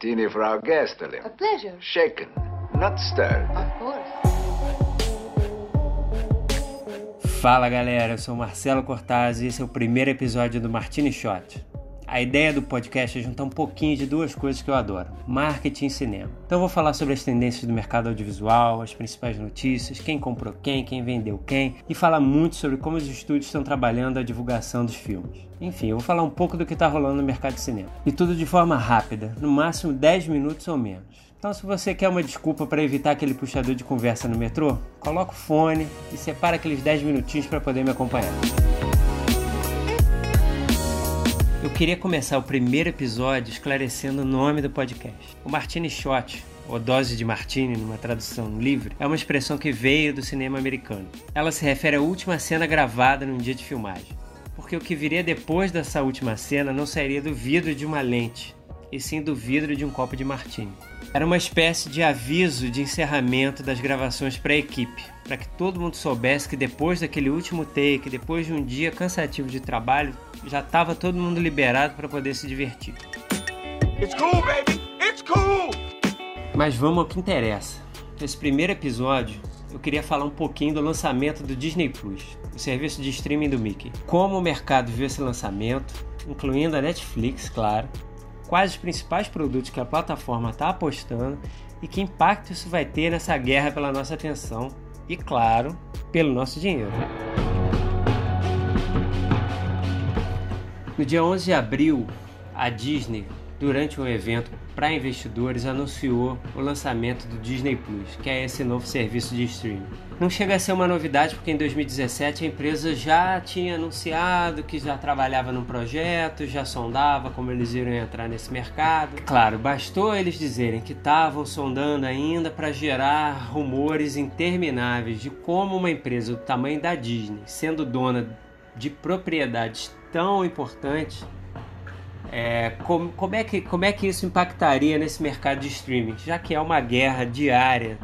martini for our guest, Alim. A pleasure. Shaken, not stirred. Of course. Fala galera, eu sou Marcelo Cortaz e esse é o primeiro episódio do Martini Shot. A ideia do podcast é juntar um pouquinho de duas coisas que eu adoro: marketing e cinema. Então eu vou falar sobre as tendências do mercado audiovisual, as principais notícias, quem comprou quem, quem vendeu quem, e falar muito sobre como os estúdios estão trabalhando a divulgação dos filmes. Enfim, eu vou falar um pouco do que está rolando no mercado de cinema. E tudo de forma rápida, no máximo 10 minutos ou menos. Então, se você quer uma desculpa para evitar aquele puxador de conversa no metrô, coloca o fone e separa aqueles 10 minutinhos para poder me acompanhar. Eu queria começar o primeiro episódio esclarecendo o nome do podcast. O Martini Shot, ou dose de martini numa tradução livre, é uma expressão que veio do cinema americano. Ela se refere à última cena gravada num dia de filmagem. Porque o que viria depois dessa última cena não sairia do vidro de uma lente, e sim do vidro de um copo de martini. Era uma espécie de aviso de encerramento das gravações para a equipe, para que todo mundo soubesse que depois daquele último take, depois de um dia cansativo de trabalho, já estava todo mundo liberado para poder se divertir. It's cool, baby. It's cool. Mas vamos ao que interessa. Nesse primeiro episódio, eu queria falar um pouquinho do lançamento do Disney Plus, o serviço de streaming do Mickey. Como o mercado viu esse lançamento, incluindo a Netflix, claro, quais os principais produtos que a plataforma está apostando e que impacto isso vai ter nessa guerra pela nossa atenção e, claro, pelo nosso dinheiro. No dia 11 de abril, a Disney, durante um evento para investidores, anunciou o lançamento do Disney Plus, que é esse novo serviço de streaming. Não chega a ser uma novidade porque em 2017 a empresa já tinha anunciado que já trabalhava num projeto, já sondava como eles iriam entrar nesse mercado. Claro, bastou eles dizerem que estavam sondando ainda para gerar rumores intermináveis de como uma empresa do tamanho da Disney, sendo dona de propriedades tão importantes, é, como, como, é que, como é que isso impactaria nesse mercado de streaming? Já que é uma guerra diária,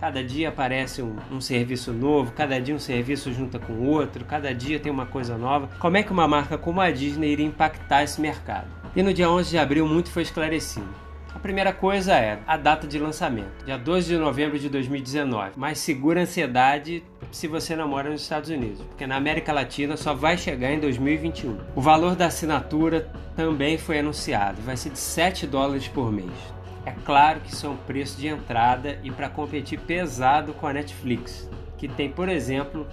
cada dia aparece um, um, serviço novo, cada dia um serviço junta com outro, cada dia tem uma coisa nova. Como é que uma marca como a Disney iria impactar esse mercado? E no dia 11 de abril muito foi esclarecido. A primeira coisa é a data de lançamento, dia 12 de novembro de 2019. Mas segura ansiedade se você não mora nos Estados Unidos, porque na América Latina só vai chegar em 2021. O valor da assinatura também foi anunciado, vai ser de 7 dólares por mês. É claro que isso é um preço de entrada e para competir pesado com a Netflix, que tem, por exemplo,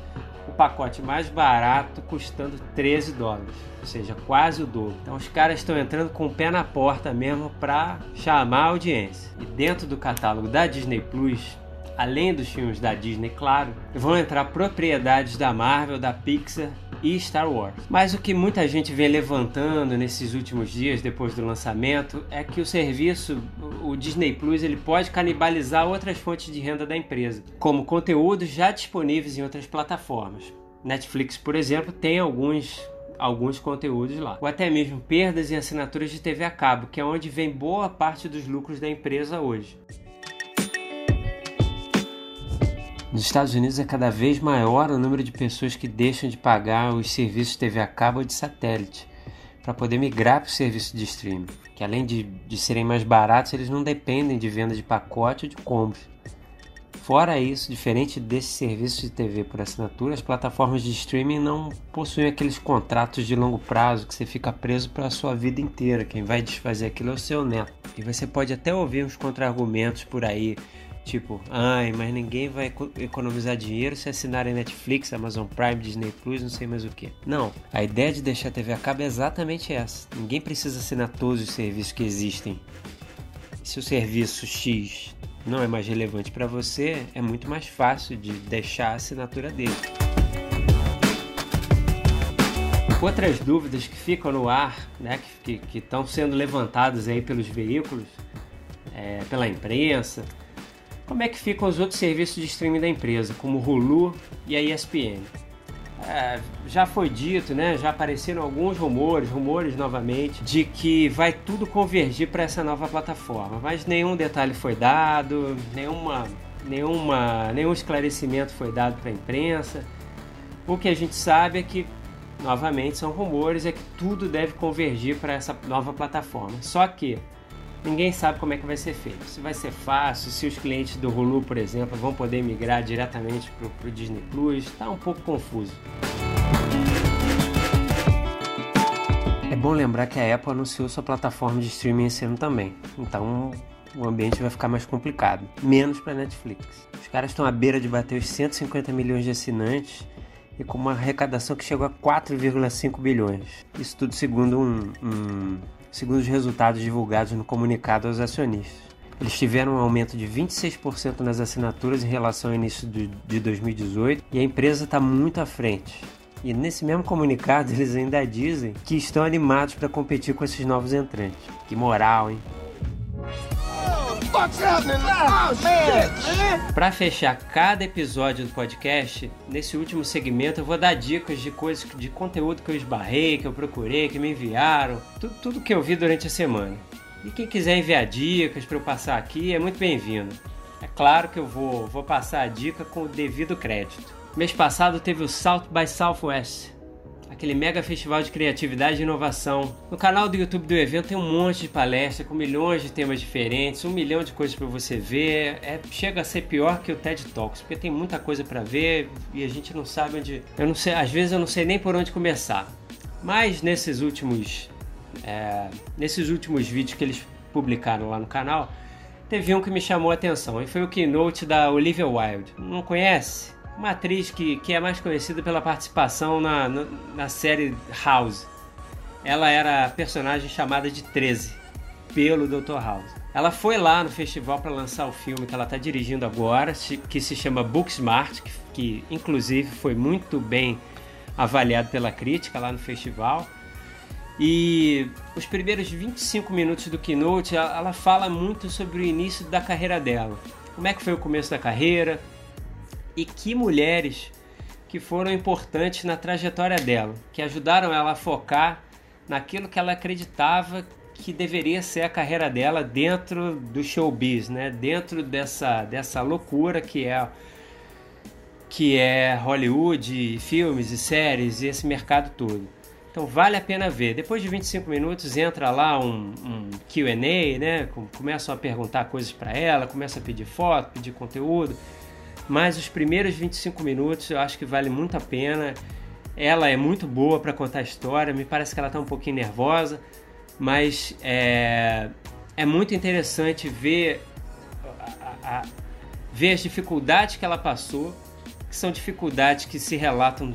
o pacote mais barato custando 13 dólares, ou seja, quase o dobro. Então os caras estão entrando com o pé na porta mesmo para chamar a audiência. E dentro do catálogo da Disney Plus, além dos filmes da Disney, claro, vão entrar propriedades da Marvel, da Pixar e Star Wars. Mas o que muita gente vem levantando nesses últimos dias depois do lançamento é que o serviço, o Disney Plus, ele pode canibalizar outras fontes de renda da empresa, como conteúdos já disponíveis em outras plataformas. Netflix, por exemplo, tem alguns alguns conteúdos lá, ou até mesmo perdas em assinaturas de TV a cabo, que é onde vem boa parte dos lucros da empresa hoje. Nos Estados Unidos é cada vez maior o número de pessoas que deixam de pagar os serviços TV a cabo ou de satélite para poder migrar para o serviço de streaming, que além de, de serem mais baratos, eles não dependem de venda de pacote ou de compras. Fora isso, diferente desses serviços de TV por assinatura, as plataformas de streaming não possuem aqueles contratos de longo prazo que você fica preso para a sua vida inteira. Quem vai desfazer aquilo é o seu neto. E você pode até ouvir uns contra-argumentos por aí Tipo, ai, mas ninguém vai economizar dinheiro se assinarem Netflix, Amazon Prime, Disney Plus, não sei mais o que. Não, a ideia de deixar a TV a cabo é exatamente essa. Ninguém precisa assinar todos os serviços que existem. Se o serviço X não é mais relevante para você, é muito mais fácil de deixar a assinatura dele. Outras dúvidas que ficam no ar, né, que estão sendo levantadas aí pelos veículos, é, pela imprensa, como é que ficam os outros serviços de streaming da empresa, como o Hulu e a ESPN? É, já foi dito, né? Já apareceram alguns rumores, rumores novamente, de que vai tudo convergir para essa nova plataforma, mas nenhum detalhe foi dado, nenhuma, nenhuma, nenhum esclarecimento foi dado para a imprensa. O que a gente sabe é que, novamente, são rumores, é que tudo deve convergir para essa nova plataforma. Só que ninguém sabe como é que vai ser feito. Se vai ser fácil, se os clientes do Hulu, por exemplo, vão poder migrar diretamente para o Disney Plus, está um pouco confuso. É bom lembrar que a Apple anunciou sua plataforma de streaming esse ano também, então o ambiente vai ficar mais complicado, menos para Netflix. Os caras estão à beira de bater os 150 milhões de assinantes e com uma arrecadação que chegou a 4,5 bilhões. Isso tudo segundo, um, um, segundo os resultados divulgados no comunicado aos acionistas. Eles tiveram um aumento de 26% nas assinaturas em relação ao início de 2018 e a empresa está muito à frente. E nesse mesmo comunicado eles ainda dizem que estão animados para competir com esses novos entrantes. Que moral, hein? Para fechar cada episódio do podcast, nesse último segmento eu vou dar dicas de coisas, de conteúdo que eu esbarrei, que eu procurei, que me enviaram, tudo, tudo que eu vi durante a semana. E quem quiser enviar dicas para eu passar aqui é muito bem-vindo. É claro que eu vou, vou passar a dica com o devido crédito. Mês passado teve o South by Southwest, aquele mega festival de criatividade e inovação. No canal do YouTube do evento tem um monte de palestras com milhões de temas diferentes, um milhão de coisas para você ver. É, chega a ser pior que o TED Talks, porque tem muita coisa para ver e a gente não sabe onde. Eu não sei, às vezes eu não sei nem por onde começar. Mas nesses últimos, é, nesses últimos vídeos que eles publicaram lá no canal, teve um que me chamou a atenção e foi o keynote da Olivia Wilde. Não conhece? Uma atriz que, que é mais conhecida pela participação na, na, na série House. Ela era a personagem chamada de 13 pelo Dr. House. Ela foi lá no festival para lançar o filme que ela está dirigindo agora, que se chama Booksmart, que, que inclusive foi muito bem avaliado pela crítica lá no festival. E os primeiros 25 minutos do keynote, ela, ela fala muito sobre o início da carreira dela. Como é que foi o começo da carreira, e que mulheres que foram importantes na trajetória dela, que ajudaram ela a focar naquilo que ela acreditava que deveria ser a carreira dela dentro do showbiz, né? Dentro dessa dessa loucura que é que é Hollywood, filmes e séries e esse mercado todo. Então vale a pena ver. Depois de 25 minutos entra lá um, um Q&A, né? Começam a perguntar coisas para ela, começa a pedir foto, pedir conteúdo. Mas os primeiros 25 minutos eu acho que vale muito a pena. Ela é muito boa para contar a história, me parece que ela está um pouquinho nervosa, mas é, é muito interessante ver, a, a, ver as dificuldades que ela passou, que são dificuldades que se relatam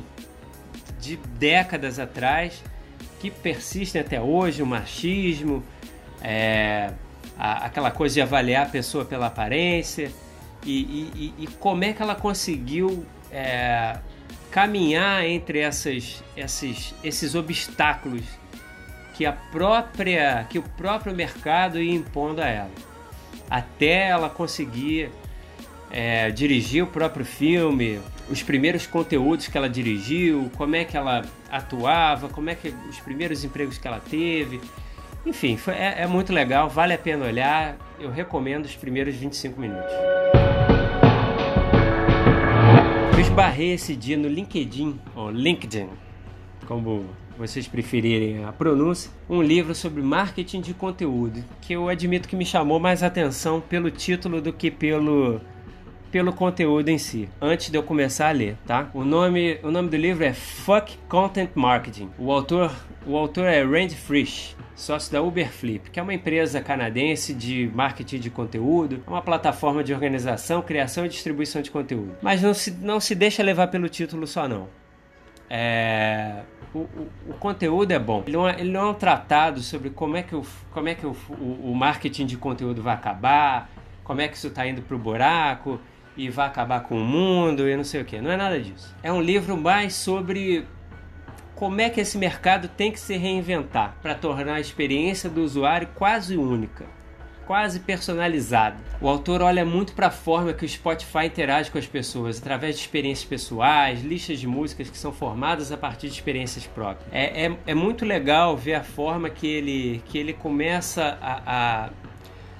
de décadas atrás, que persistem até hoje, o machismo, é, a, aquela coisa de avaliar a pessoa pela aparência e, e, e como é que ela conseguiu é, caminhar entre essas, esses, esses obstáculos que a própria que o próprio mercado ia impondo a ela? Até ela conseguir é, dirigir o próprio filme os primeiros conteúdos que ela dirigiu como é que ela atuava como é que os primeiros empregos que ela teve. Enfim foi, é, é muito legal vale a pena olhar. Eu recomendo os primeiros 25 minutos eu esbarrei esse dia no LinkedIn, ou LinkedIn, como vocês preferirem a pronúncia, um livro sobre marketing de conteúdo, que eu admito que me chamou mais atenção pelo título do que pelo pelo conteúdo em si, antes de eu começar a ler, tá? O nome, o nome do livro é Fuck Content Marketing. O autor, o autor é Randy Frisch sócio da Uberflip, que é uma empresa canadense de marketing de conteúdo, é uma plataforma de organização, criação e distribuição de conteúdo. Mas não se, não se deixa levar pelo título só não. É, o, o, o, conteúdo é bom. Ele não é, ele não é, um tratado sobre como é que, o, como é que o, o marketing de conteúdo vai acabar, como é que isso está indo para o buraco e vai acabar com o mundo e não sei o que. Não é nada disso. É um livro mais sobre como é que esse mercado tem que se reinventar para tornar a experiência do usuário quase única, quase personalizada. O autor olha muito para a forma que o Spotify interage com as pessoas, através de experiências pessoais, listas de músicas que são formadas a partir de experiências próprias. É, é, é muito legal ver a forma que ele, que ele começa a, a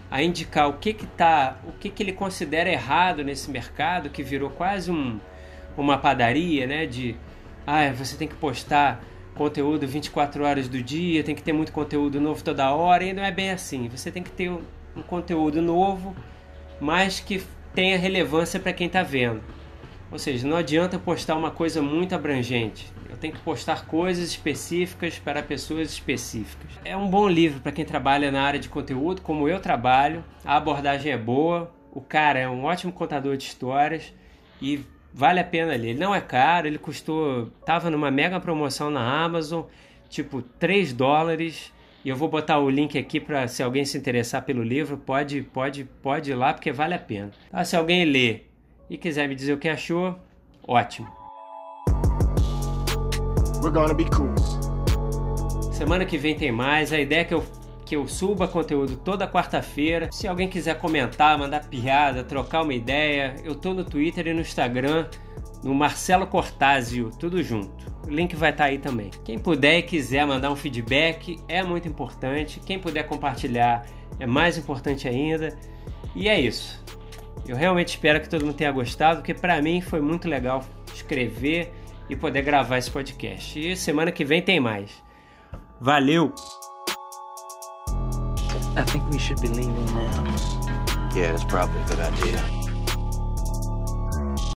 a indicar o que que tá, o que que ele considera errado nesse mercado que virou quase um, uma padaria, né, de ah, você tem que postar conteúdo 24 horas do dia, tem que ter muito conteúdo novo toda hora, e não é bem assim. Você tem que ter um, um conteúdo novo, mas que tenha relevância para quem está vendo. Ou seja, não adianta postar uma coisa muito abrangente. Eu tenho que postar coisas específicas para pessoas específicas. É um bom livro para quem trabalha na área de conteúdo, como eu trabalho. A abordagem é boa, o cara é um ótimo contador de histórias e vale a pena ler. Ele não é caro, ele custou. Tava numa mega promoção na Amazon, tipo 3 dólares. E eu vou botar o link aqui para se alguém se interessar pelo livro, pode, pode, pode ir lá porque vale a pena. Ah, se alguém ler e quiser me dizer o que achou, ótimo. We're gonna be cool. Semana que vem tem mais. A ideia é que eu, que eu suba conteúdo toda quarta-feira. Se alguém quiser comentar, mandar piada, trocar uma ideia, eu tô no Twitter e no Instagram, no Marcelo Cortázio, tudo junto. O link vai estar aí também. Quem puder e quiser mandar um feedback é muito importante. Quem puder compartilhar é mais importante ainda. E é isso. Eu realmente espero que todo mundo tenha gostado, porque para mim foi muito legal escrever e poder gravar esse podcast. E semana que vem tem mais. Valeu! I think we should be leaving now. Yeah, it's probably a good idea.